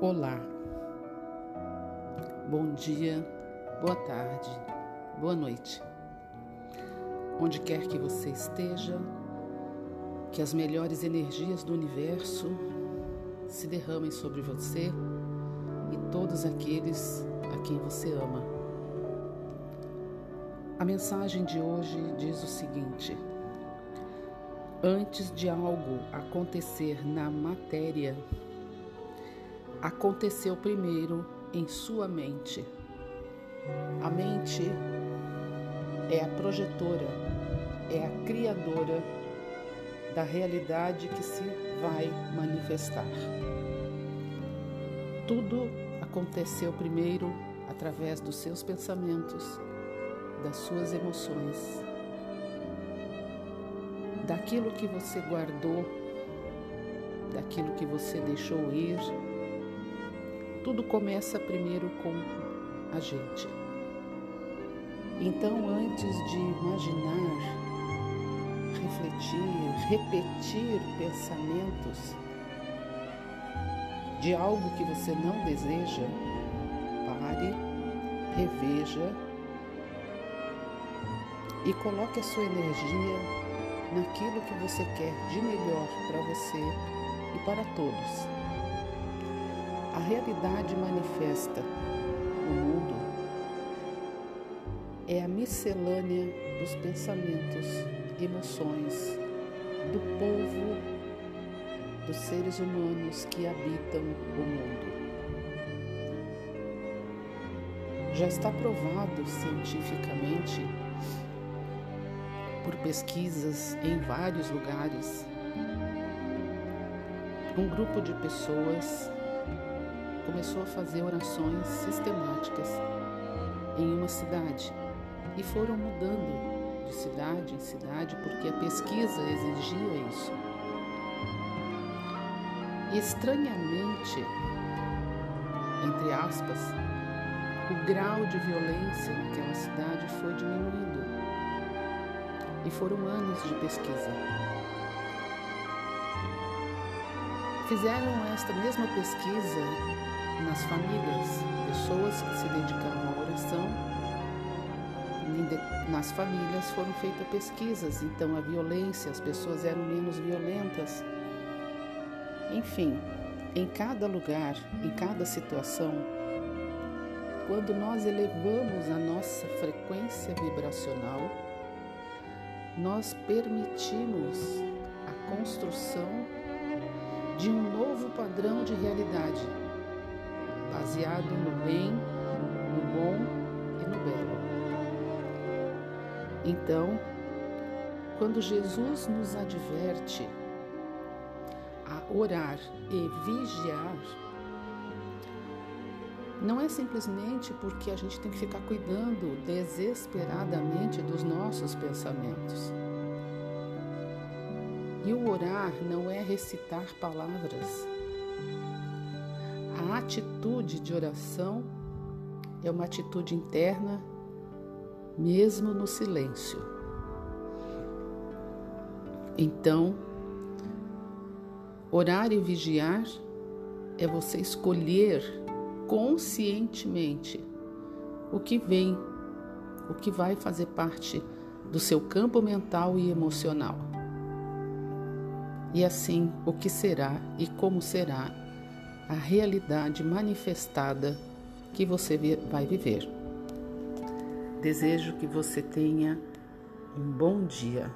Olá, bom dia, boa tarde, boa noite. Onde quer que você esteja, que as melhores energias do universo se derramem sobre você e todos aqueles a quem você ama. A mensagem de hoje diz o seguinte: Antes de algo acontecer na matéria, aconteceu primeiro em sua mente. A mente é a projetora, é a criadora da realidade que se vai manifestar. Tudo aconteceu primeiro através dos seus pensamentos, das suas emoções, daquilo que você guardou, daquilo que você deixou ir tudo começa primeiro com a gente. Então, antes de imaginar, refletir, repetir pensamentos de algo que você não deseja, pare, reveja e coloque a sua energia naquilo que você quer de melhor para você e para todos. A realidade manifesta no mundo é a miscelânea dos pensamentos, emoções do povo, dos seres humanos que habitam o mundo. Já está provado cientificamente por pesquisas em vários lugares. Um grupo de pessoas começou a fazer orações sistemáticas em uma cidade e foram mudando de cidade em cidade porque a pesquisa exigia isso. E estranhamente, entre aspas, o grau de violência naquela cidade foi diminuindo. E foram anos de pesquisa. Fizeram esta mesma pesquisa nas famílias, pessoas que se dedicavam à oração. Nas famílias foram feitas pesquisas, então a violência, as pessoas eram menos violentas. Enfim, em cada lugar, em cada situação, quando nós elevamos a nossa frequência vibracional, nós permitimos a construção de um novo padrão de realidade baseado no bem, no bom e no belo. Então, quando Jesus nos adverte a orar e vigiar, não é simplesmente porque a gente tem que ficar cuidando desesperadamente dos nossos pensamentos. E o orar não é recitar palavras, a atitude de oração é uma atitude interna, mesmo no silêncio. Então, orar e vigiar é você escolher conscientemente o que vem, o que vai fazer parte do seu campo mental e emocional. E assim, o que será e como será a realidade manifestada que você vai viver. Desejo que você tenha um bom dia.